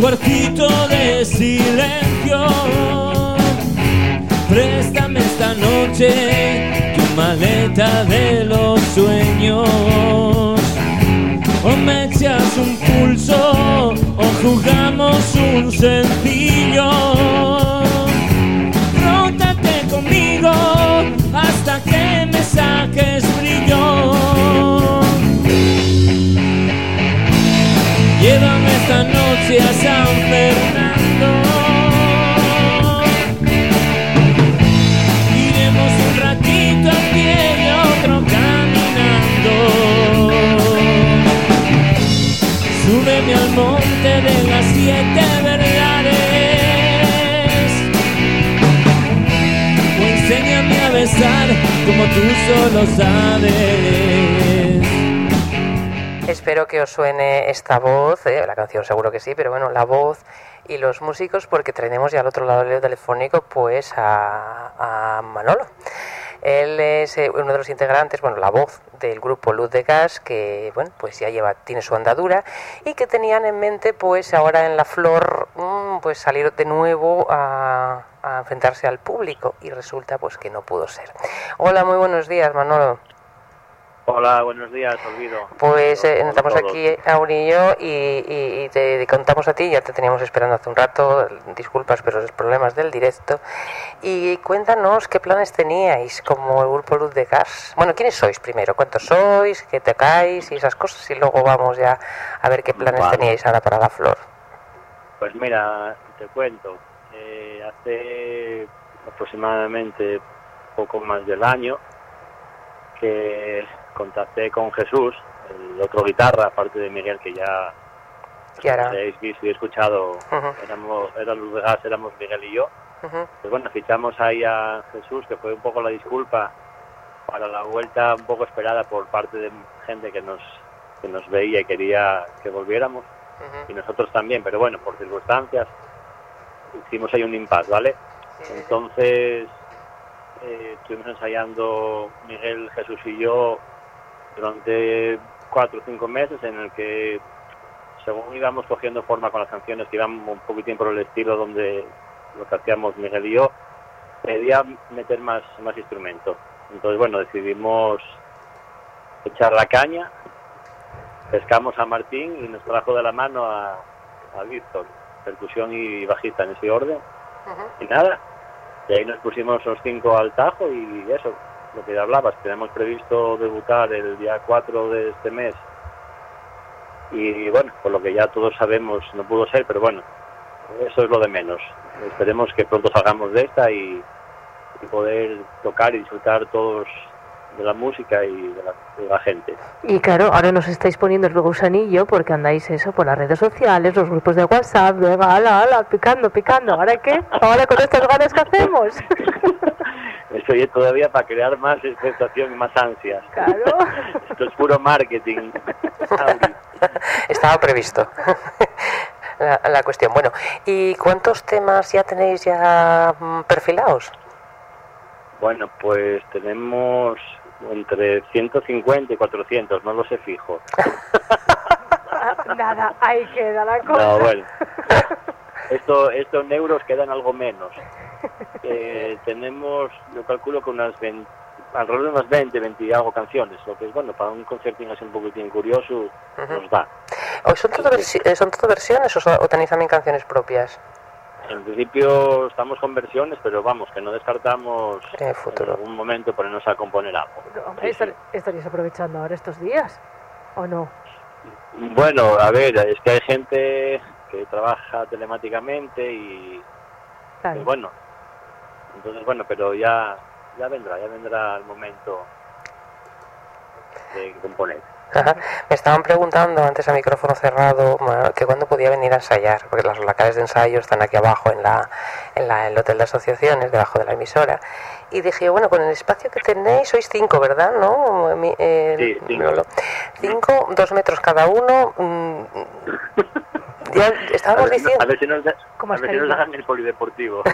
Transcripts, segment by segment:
cuartito de silencio. Préstame esta noche tu maleta de los sueños. O me echas un pulso, o jugamos un sencillo. Esta noche a San Fernando. Iremos un ratito a pie y otro caminando. Súbeme al monte de las siete verdades. O enséñame a besar como tú solo sabes. Espero que os suene esta voz, ¿eh? la canción seguro que sí, pero bueno, la voz y los músicos porque traeremos ya al otro lado del telefónico pues a, a Manolo. Él es eh, uno de los integrantes, bueno, la voz del grupo Luz de Gas, que bueno, pues ya lleva, tiene su andadura y que tenían en mente pues ahora en la flor mm, pues salir de nuevo a, a enfrentarse al público y resulta pues que no pudo ser. Hola, muy buenos días, Manolo. Hola, buenos días, Olvido. Pues eh, estamos aquí, Auri y yo, y, y- y te contamos a ti, ya te teníamos esperando hace un rato, disculpas, pero los problemas del directo. Y cuéntanos qué planes teníais como el grupo Luz de Gas. Bueno, ¿quiénes sois primero? ¿Cuántos sois? ¿Qué tocáis? Y esas cosas, y luego vamos ya a ver qué planes Vale. teníais ahora para la flor. Pues mira, te cuento. eh, hace aproximadamente poco más del año que contacté con Jesús, el otro guitarra, aparte de Miguel, que ya habéis visto y escuchado, Ujú. éramos- éramos, era Luz de Gas, éramos Miguel y yo. Ujú. Pues bueno, fichamos ahí a Jesús, que fue un poco la disculpa para la vuelta un poco esperada por parte de gente que nos, que nos veía y quería que volviéramos, Ujú. y nosotros también, pero bueno, por circunstancias hicimos ahí un impasse, ¿vale? Entonces eh, estuvimos ensayando Miguel, Jesús y yo durante cuatro o cinco meses en el que según íbamos cogiendo forma con las canciones que iban un poquitín por el estilo donde lo que hacíamos Miguel y yo, pedía meter más, más instrumento. Entonces, bueno, decidimos echar la caña, pescamos a Martín y nos trajo de la mano a, a Víctor, percusión y bajista en ese orden. Y nada, y ahí nos pusimos los cinco al tajo y eso, lo que ya hablabas, tenemos previsto debutar el día 4 de este mes. Y bueno, por lo que ya todos sabemos, no pudo ser, pero bueno, eso es lo de menos. Esperemos que pronto salgamos de esta y, y poder tocar y disfrutar todos de la música y de la, de la gente. Y claro, ahora nos estáis poniendo el gusanillo porque andáis eso por las redes sociales, los grupos de WhatsApp, venga, ala, ala, picando, picando. ¿Ahora qué? ¿Ahora con estas ganas que hacemos? Estoy todavía para crear más expectación y más ansias. Claro. Esto es puro marketing. Estaba previsto la, la cuestión. Bueno, ¿y cuántos temas ya tenéis ya mm, perfilados? Bueno, pues tenemos entre 150 y 400, no lo sé fijo. Nada, ahí queda la cosa. No, bueno. Esto, esto en euros quedan algo menos. Eh, tenemos, yo calculo que unas 20, alrededor de unas 20, 20 y algo canciones, lo que es bueno, para un concertín así un poquitín curioso, nos da. ¿O ¿Son, todo versi- eh, ¿Son todo versiones o, so- o tenéis también canciones propias? En principio estamos con versiones, pero vamos, que no descartamos En el futuro. en algún momento ponernos a componer algo. Hombre, estar- estaríais aprovechando ahora estos días, ¿o no? Bueno, a ver, es que hay gente que trabaja telemáticamente y, Claro. y bueno, entonces bueno, pero ya ya vendrá, ya vendrá el momento de componer. Ajá. Me estaban preguntando antes a micrófono cerrado que cuándo podía venir a ensayar, porque las locales de ensayo están aquí abajo en, la, en la- el hotel de asociaciones, debajo de la emisora. Y dije, bueno, con el espacio que tenéis, sois cinco, ¿verdad? ¿No? Mi- eh, Sí, cinco. Cinco, dos metros cada uno. Ya A estábamos ver, diciendo. a ver si nos, da- Como a ver si nos Asterix. dejan el polideportivo.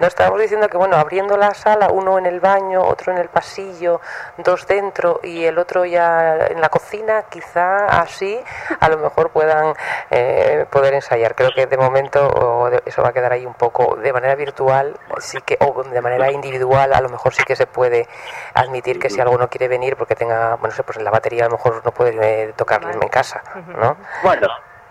No estábamos diciendo que, bueno, abriendo la sala, uno en el baño, otro en el pasillo, dos dentro y el otro ya en la cocina, quizá así a lo mejor puedan eh, poder ensayar. Creo que de momento o de- eso va a quedar ahí un poco de manera virtual, sí que o de manera individual, a lo mejor sí que se puede admitir que si alguno quiere venir porque tenga, bueno, no sé, pues en la batería a lo mejor no puede eh, tocar en casa, ¿no? Bueno,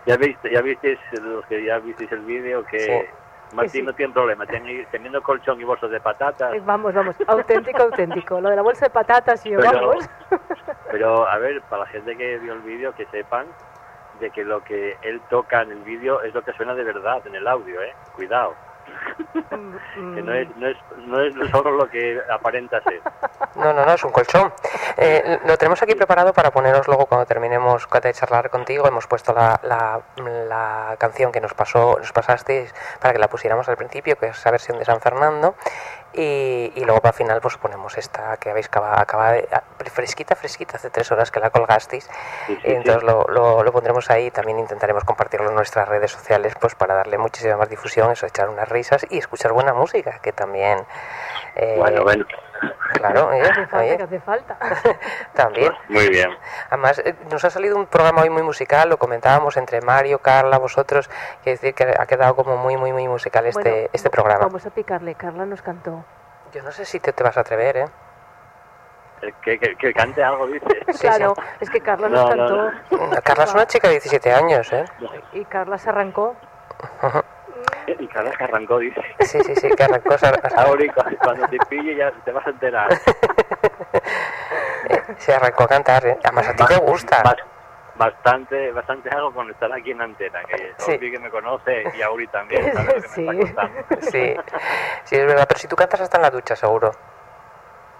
ya viste, ya visteis, los que ya visteis el vídeo, que Sí. Martín Sí, no tiene problema, tiene- teniendo colchón y bolsos de patatas, Eh, Vamos, vamos, auténtico, auténtico. Lo de la bolsa de patatas y yo, Pero- vamos. pero a ver, para la gente que vio el vídeo, que sepan de que lo que él toca en el vídeo es lo que suena de verdad en el audio, ¿eh? Cuidado, que no es, no es, no es solo lo que aparenta ser. No, no, no, es un colchón. Eh, lo tenemos aquí preparado para poneros luego cuando terminemos de charlar contigo. Hemos puesto la, la, la canción que nos pasó, nos pasasteis para que la pusiéramos al principio, que es esa versión de San Fernando. Y, y luego para el final pues ponemos esta que habéis acabado, acaba de, ah, fresquita, fresquita, hace tres horas que la colgasteis. Sí, entonces sí. lo, lo, lo pondremos ahí. También intentaremos compartirlo en nuestras redes sociales pues para darle muchísima más difusión, eso, echar unas risas y escuchar buena música, que también... eh, Bueno, bueno, Claro, hace falta, que hace falta. también. muy bien. Además, eh, nos ha salido un programa hoy muy musical, lo comentábamos entre Mario, Carla, vosotros, quiere decir que ha quedado como muy, muy, muy musical este, Bueno, este programa. Vamos a picarle. Carla nos cantó. Yo no sé si te, te vas a atrever, ¿eh? Eh, Que, que, que cante algo, dice. Sí, claro, es que Carla nos No, no, cantó no. Carla es una chica de 17 años, ¿eh? y Carla se arrancó. Y cada vez que arrancó, dice. Sí, sí, sí, que arrancó, cu- cuando te pille ya te vas a enterar. se arrancó a cantar, ¿eh? Además, a ti te gusta. Bas- Bastante, bastante hago con estar aquí en antena, que Sí. Que me conoce y Auri también, sabe lo que Sí. me está contando. Sí, sí, es verdad, pero si tú cantas hasta en la ducha, seguro.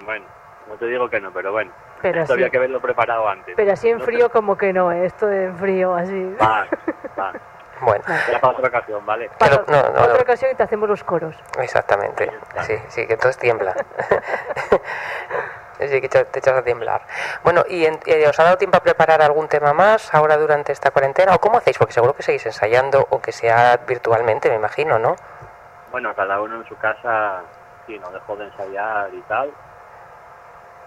Bueno, no te digo que no, pero bueno, Pero esto había que haberlo preparado antes. pero así en No frío como que no, ¿eh? esto en frío así. Va, va. Bueno, Ya para otra ocasión, ¿vale? Para no, no, no. otra ocasión y te hacemos los coros. exactamente. Sí, sí, que entonces tiembla. Sí, que te echas a temblar. Bueno, ¿y en- eh, os ha dado tiempo a preparar algún tema más ahora durante esta cuarentena? ¿O cómo hacéis? Porque seguro que seguís ensayando, o que sea virtualmente, me imagino, ¿no? Bueno, cada uno en su casa, sí, nos dejó de ensayar y tal.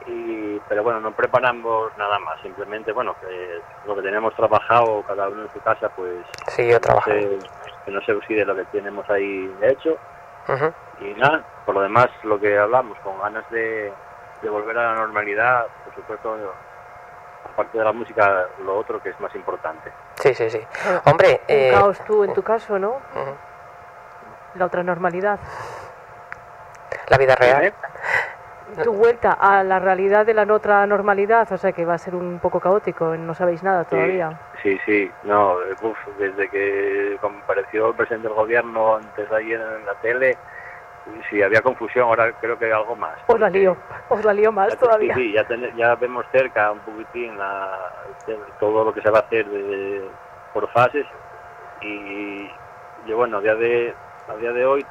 Y, pero bueno, no preparamos nada más, simplemente, bueno, que lo que tenemos trabajado cada uno en su casa, pues Sí, yo trabajo. que no se oxide lo que tenemos ahí hecho. Y nada, por lo demás, lo que hablamos, con ganas de, de volver a la normalidad, por supuesto, aparte de la música, lo otro que es más importante. Sí, sí, sí. Hombre, Un eh, caos tú en tu caso, ¿no? La otra normalidad. la vida real. Tu vuelta a la realidad de la otra normalidad, o sea que va a ser un poco caótico, no sabéis nada todavía. Sí, sí, no, eh, uf, desde que compareció el presidente del gobierno antes de ayer en la tele, sí, había confusión, ahora creo que hay algo más. Os la lío, os la lío más ya- todavía. Sí, sí, ya, ten- ya vemos cerca un poquitín la- todo lo que se va a hacer de- por fases y yo, bueno, a día de, a día de hoy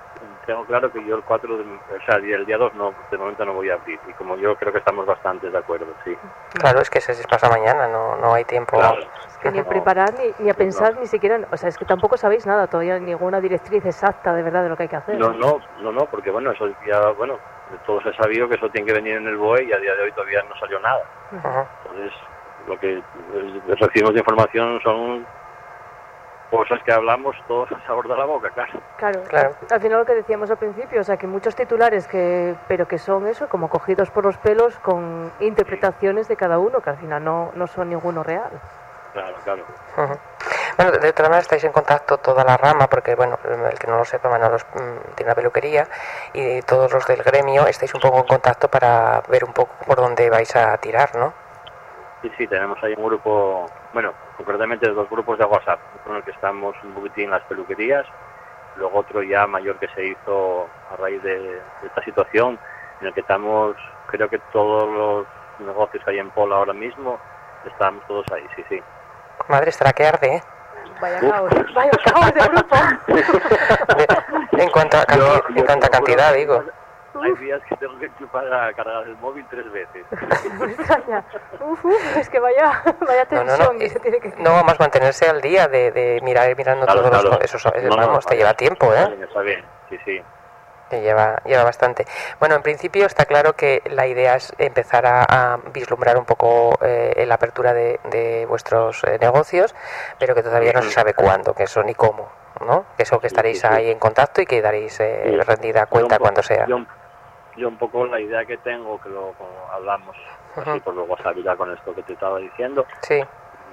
tengo claro que yo el 4, de, o sea, el día 2 no, de momento no voy a abrir y como yo creo que estamos bastante de acuerdo, sí. Claro, es que se pasa mañana, no, no hay tiempo. Claro. Es que ni a No. preparar ni, ni a pensar No. ni siquiera, o sea, es que tampoco sabéis nada todavía, ninguna directriz exacta de verdad de lo que hay que hacer. No, no, no, no, porque bueno, eso ya, bueno, de todos he sabido que eso tiene que venir en el BOE y a día de hoy todavía no salió nada. Entonces, lo que recibimos de información son cosas que hablamos todos a sabor de la boca, claro. Claro, Claro. al final lo que decíamos al principio, o sea, que muchos titulares que, pero que son eso, como cogidos por los pelos con interpretaciones de cada uno, que al final no, no son ninguno real. Claro, claro. Bueno, de otra manera estáis en contacto toda la rama, porque bueno, el que no lo sepa, Manolo mm, tiene una peluquería y todos los del gremio estáis un poco en contacto para ver un poco por dónde vais a tirar, ¿no? Sí, sí, tenemos ahí un grupo, bueno, concretamente dos grupos de WhatsApp, con el que estamos un poquitín en las peluquerías, luego otro ya mayor que se hizo a raíz de, de esta situación, en el que estamos, creo que todos los negocios que hay en Pola ahora mismo, estamos todos ahí, sí, sí. Madre, estará que arde, ¿eh? Vaya caos, vaya caos de grupo. De- en cuanto a, canti- Yo- en cuanto a cantidad, digo. Hay días que tengo que enchufar a cargar el móvil tres veces. Uf, uf, es que vaya, vaya No, no, tensión no. que se tiene que... No, más mantenerse al día de, de mirar mirando Claro, todos claro. los... Eso, eso- No, no, vamos, te lleva tiempo, ¿eh? Está bien, sí, sí. Que lleva, lleva bastante. Bueno, en principio está claro que la idea es empezar a, a vislumbrar un poco eh, la apertura de, de vuestros eh, negocios, pero que todavía no se sabe cuándo, que eso ni cómo, ¿no? Que eso que estaréis sí, sí. ahí en contacto y que daréis eh, Sí. rendida cuenta cuando sea. Yo, yo un poco la idea que tengo, que lo como hablamos así Ujú. por luego ya con esto que te estaba diciendo, Sí,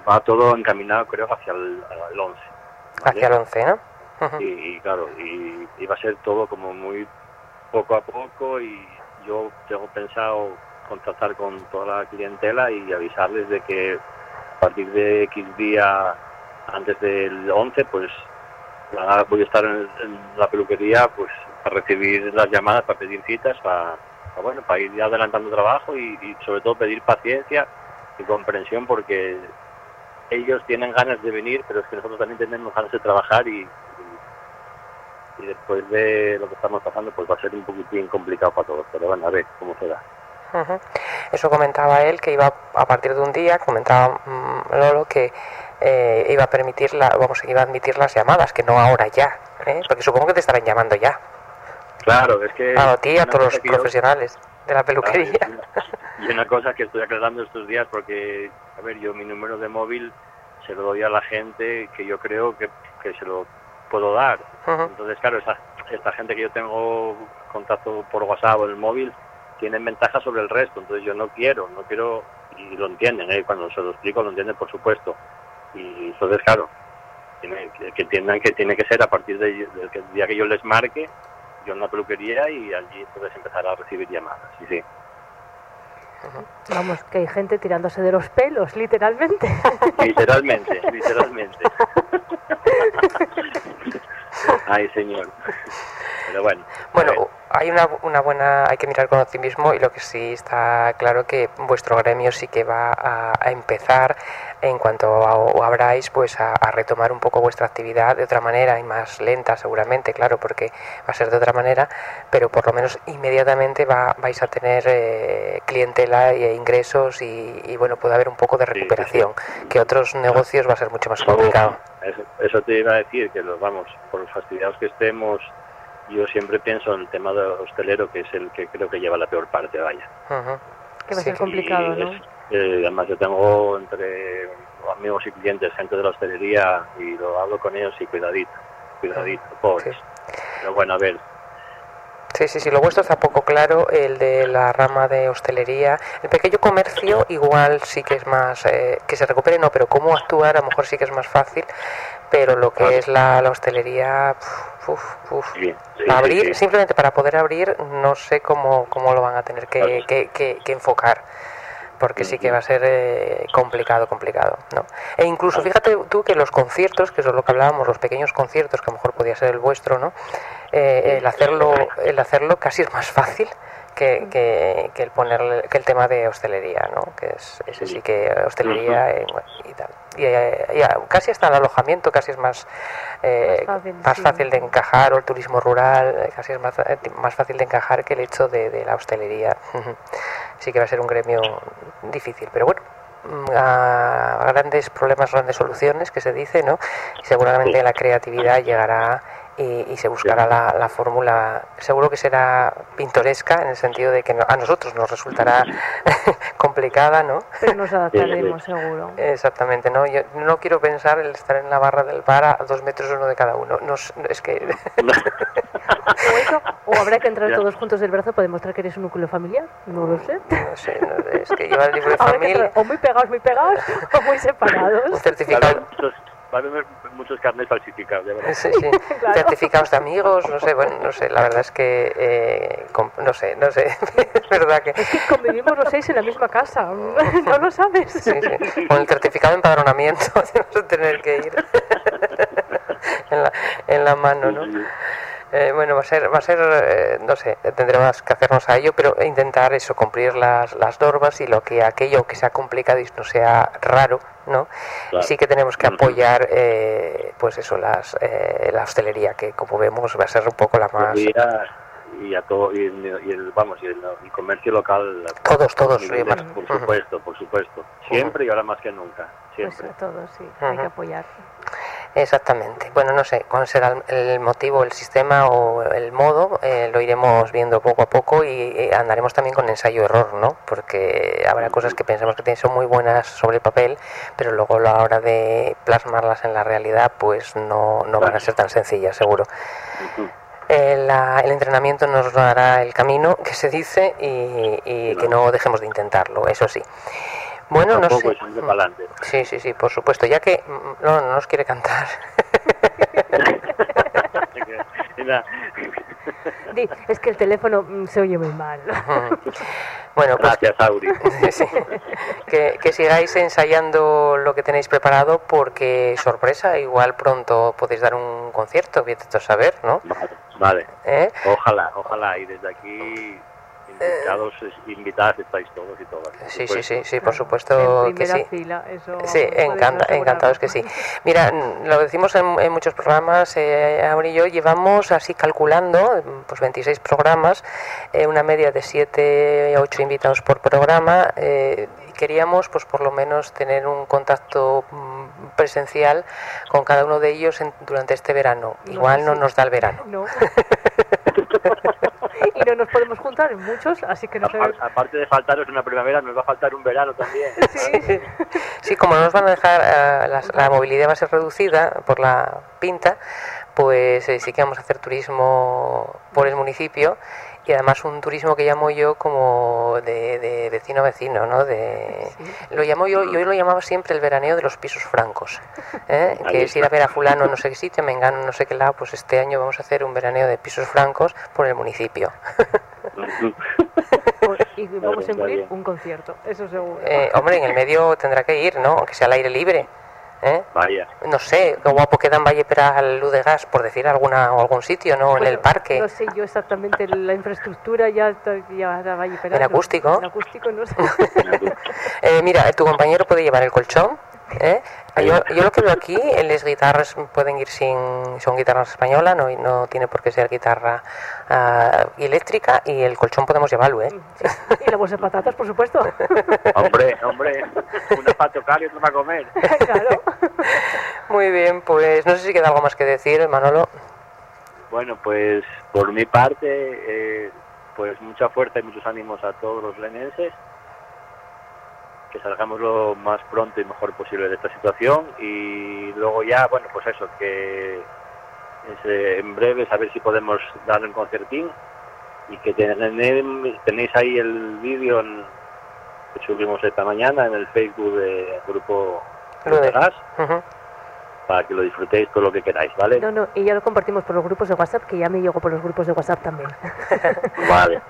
va todo encaminado creo hacia el, el 11. ¿vale? hacia el 11, ¿no? Y, y claro, y, y va a ser todo como muy poco a poco y yo tengo pensado contactar con toda la clientela y avisarles de que a partir de X día antes del 11 pues voy a estar en, en la peluquería pues para recibir las llamadas, para pedir citas, para, bueno, para ir adelantando trabajo y, sobre todo pedir paciencia y comprensión porque ellos tienen ganas de venir, pero es que nosotros también tenemos ganas de trabajar y, y- después de lo que estamos pasando, pues va a ser un poquitín complicado para todos. Pero bueno, a ver cómo será. Ujú. Eso comentaba él que iba a partir de un día, comentaba mm, Lolo que eh, iba a permitir la, vamos, iba a admitir las llamadas, que no ahora ya, ¿eh? porque supongo que te estarán llamando ya, Claro, es que... a ti y a todos los yo- profesionales de la peluquería. Claro, Y una cosa que estoy aclarando estos días, porque, a ver, yo mi número de móvil se lo doy a la gente que yo creo que, que se lo puedo dar. Entonces, claro, esa, esta gente que yo tengo contacto por WhatsApp o el móvil, tienen ventaja sobre el resto. Entonces, yo no quiero, no quiero, y lo entienden, ¿eh? cuando se lo explico, lo entienden, por supuesto. Y entonces, claro, tiene- que, entiendan que tiene que ser a partir de- del día que yo les marque, yo en la peluquería y allí puedes empezar a recibir llamadas. Sí, sí. Vamos, que hay gente tirándose de los pelos, literalmente. Literalmente, literalmente. Ay, señor. Pero bueno. hay una, una buena, hay que mirar con optimismo y lo que sí está claro que vuestro gremio sí que va a, a empezar en cuanto a- o abráis pues a, a retomar un poco vuestra actividad de otra manera y más lenta seguramente, claro, porque va a ser de otra manera, pero por lo menos inmediatamente va, vais a tener eh, clientela e ingresos y, y, bueno, puede haber un poco de Sí, sí, sí. recuperación, que otros negocios va a ser mucho más complicado. Eso, eso te iba a decir, que los vamos, por los fastidiados que estemos, yo siempre pienso en el tema del hostelero, que es el que creo que lleva la peor parte, vaya. Que va a Sí, ser complicado, ¿no? es- eh, además yo tengo entre amigos y clientes, gente de la hostelería, y lo hablo con ellos y cuidadito, cuidadito, pobres. Sí. Pero bueno, a ver, Sí, sí, sí, lo vuestro está poco claro, el de la rama de hostelería. El pequeño comercio igual sí que es más, eh, que se recupere, no, pero cómo actuar a lo mejor sí que es más fácil, pero lo que es la, la hostelería, uf, uf, sí, abrir, sí. simplemente para poder abrir, no sé cómo, cómo lo van a tener que, Claro. que- que- que enfocar. Porque sí que va a ser eh, complicado, complicado, ¿no? E incluso, fíjate tú que los conciertos, que eso es lo que hablábamos, los pequeños conciertos, que a lo mejor podía ser el vuestro, ¿no? Eh, el hacerlo, el hacerlo casi es más fácil que, que, que el ponerle, que el tema de hostelería, ¿no? Que es ese sí que hostelería eh, y tal. Y, eh, y, ah, casi hasta el alojamiento casi es más eh, Más fácil, más sí. fácil de encajar o el turismo rural eh, casi es más, más fácil de encajar que el hecho de, de la hostelería. Sí que va a ser un gremio difícil, pero bueno. mm, A grandes problemas, grandes soluciones, que se dice, ¿no? Seguramente la creatividad llegará y, y se buscará la, la fórmula. Seguro que será pintoresca en el sentido de que no- a nosotros nos resultará complicada, ¿no? Pero nos adaptaremos, seguro. Exactamente, ¿no? Yo no quiero pensar el estar en la barra del bar a dos metros uno de cada uno. No, es- es que O eso, o habrá que entrar Ya. todos juntos del brazo para demostrar que eres un núcleo familiar. No lo sé. no sé, no, es que lleva el libro de familia, o muy pegados, muy pegados, o muy un separados. Va a certificado, haber muchos, va a haber muchos carnes falsificados. Sí, sí. Claro. certificados de amigos, no sé, bueno, no sé, la verdad es que, eh, no sé, no sé, es verdad que, Es que convivimos los seis en la misma casa. ¿No lo sabes? sí, sí, con el certificado de empadronamiento, de no tener que ir en la, en la mano, ¿no? Eh, bueno, va a ser, va a ser eh, no sé, tendremos que hacernos a ello, pero intentar eso, cumplir las, las normas y lo que aquello que sea complicado y no sea raro, ¿no? Claro. Sí que tenemos que apoyar, eh, pues eso, las, eh, la hostelería, que como vemos va a ser un poco la más... Y a todo y, el- y el vamos y el, el comercio local. Todos, todos, niveles, sí, por supuesto por supuesto. Siempre y ahora más que nunca Pues siempre. a todos, sí, hay que apoyar. Exactamente. Bueno, no sé cuál será el- el motivo, el sistema o el modo, eh, lo iremos viendo poco a poco y, eh, andaremos también con ensayo-error, ¿no? Porque habrá cosas que pensamos que son muy buenas sobre el papel, pero luego a la hora de plasmarlas en la realidad, pues no, no van a ser tan sencillas, seguro. Ujú. Eh, el entrenamiento nos dará el camino que se dice y, y que no dejemos de intentarlo, eso sí. Bueno, no Tampoco sé. es siempre para adelante Sí, sí, sí, por supuesto. Ya que no, no nos quiere cantar. Di, es que el teléfono mm, se oye muy mal. bueno, pues gracias Auri sí, que, que sigáis ensayando lo que tenéis preparado porque sorpresa, igual pronto podéis dar un concierto, vete tú a saber, ¿no? vale, vale. ¿Eh? ojalá ojalá y desde aquí invitados invitadas estáis todos y todas Sí, sí, sí, sí, por en supuesto que sí. fila, eso. Sí, encanta, encantados que sí. Mira, lo decimos en, en muchos programas, eh, Auri y yo llevamos así calculando, pues 26 programas, eh, una media de 7 8 invitados por programa. eh, y queríamos, pues por lo menos, tener un contacto mm, presencial con cada uno de ellos en- durante este verano. No Igual no nos da el verano. No. y no nos podemos juntar en muchos, así que no sé. Apar- aparte de faltaros una primavera nos va a faltar un verano también Sí. Sí, como no nos van a dejar, eh, la movilidad va a ser reducida por la pinta, pues eh, sí que vamos a hacer turismo por el municipio y además un turismo que llamo yo como de, de vecino a vecino, ¿no? De, lo llamo yo, yo lo llamaba siempre el veraneo de los pisos francos, ¿eh? Que es ir a ver a fulano en no sé qué sitio, mengano en no sé qué lado, pues este año vamos a hacer un veraneo de pisos francos por el municipio. Pues, y vamos a incluir un concierto, eso seguro. Eh, hombre, en el medio tendrá que ir, ¿no? Aunque sea al aire libre. ¿Eh? vaya No sé, qué guapo queda en Valle Pera al Luz de Gas, por decir alguna o algún sitio, ¿no? en el parque. No sé yo exactamente la infraestructura ya, está- ya Valle ¿En no- acústico? En acústico no sé. Eh, mira, tu compañero puede llevar el colchón. ¿eh? Yo, yo lo que veo aquí, eh, las guitarras pueden ir sin. Son guitarras españolas, no, no tiene por qué ser guitarra ah, eléctrica y el colchón podemos llevarlo, ¿eh? y la bolsa de patatas, por supuesto. hombre hombre una para tocar y otra para comer claro. Muy bien, pues no sé si queda algo más que decir, Manolo. Bueno, pues por mi parte, eh, pues mucha fuerza y muchos ánimos a todos los lenenses. Que salgamos lo más pronto y mejor posible de esta situación. Y luego ya, bueno, pues eso, que es, eh, en breve saber si podemos dar un concertín. Y que tenéis, tenéis ahí el vídeo que subimos esta mañana en el Facebook del grupo de- Gas. Para que lo disfrutéis todo lo que queráis, ¿vale? No, no, y ya lo compartimos por los grupos de WhatsApp, que ya me llegó por los grupos de WhatsApp también. Vale.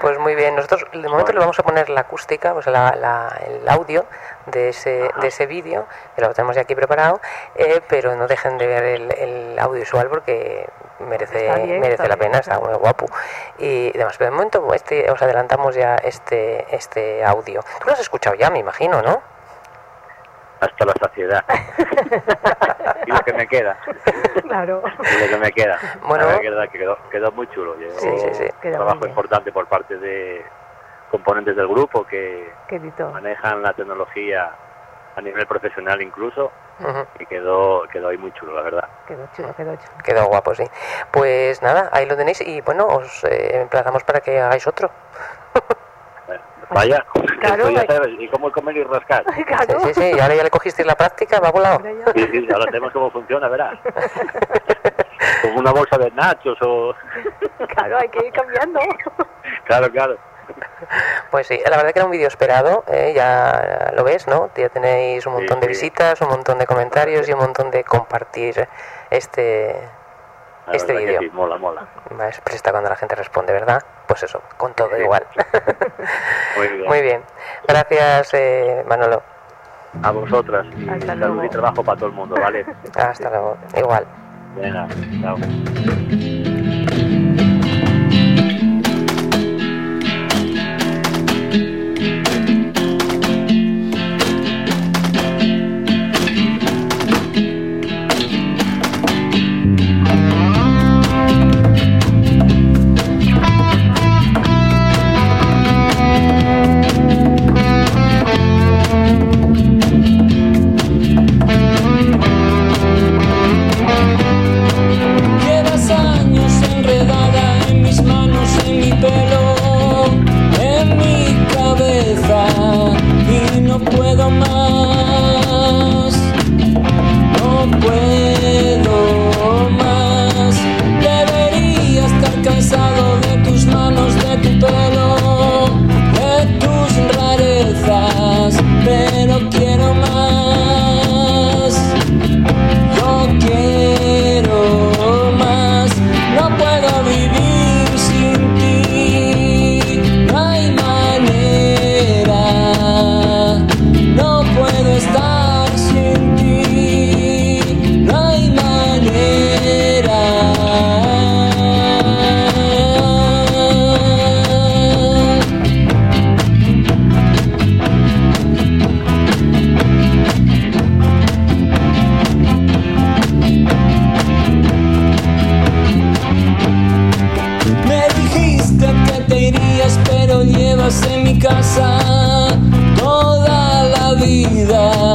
Pues muy bien, nosotros de momento le vamos a poner la acústica, o sea, la- la- el audio de ese, de ese vídeo, que lo tenemos ya aquí preparado, eh, pero no dejen de ver el, el audiovisual porque merece, bien, merece la bien, pena, está está muy guapo. Y demás, pero de momento este, os adelantamos ya este, este audio. Tú lo has escuchado ya, me imagino, ¿no? Hasta la saciedad. y lo que me queda, claro. y lo que me queda. Bueno. La verdad que quedó, quedó muy chulo. Sí, sí, sí. Quedó un trabajo importante por parte de componentes del grupo que manejan la tecnología a nivel profesional incluso y quedó quedó ahí muy chulo, la verdad. Quedó chulo, quedó chulo. Quedó guapo, sí. Pues nada, ahí lo tenéis y bueno, os eh, emplazamos para que hagáis otro. Eh, Vaya, Claro, esto ya vaya. sabes, y cómo comer y rascar. Claro. Sí, sí, sí, y ahora ya le cogisteis la práctica, va volado. Sí, sí, ahora tenemos cómo funciona, verás. Como una bolsa de nachos o... Claro, hay que ir cambiando. Claro, claro. Pues sí, la verdad que era un vídeo esperado, eh, ya lo ves, ¿no? Ya tenéis un montón de sí. visitas, un montón de comentarios y un montón de compartir este... La Este vídeo. sí, mola, mola. Es presta cuando la gente responde, ¿verdad? Pues eso, con todo Sí. igual. Muy bien. Muy bien. Gracias, eh, Manolo. A vosotras. Y Hasta salud luego. y trabajo para todo el mundo, ¿vale? Hasta luego. Igual. Venga, chao. en mi casa toda la vida.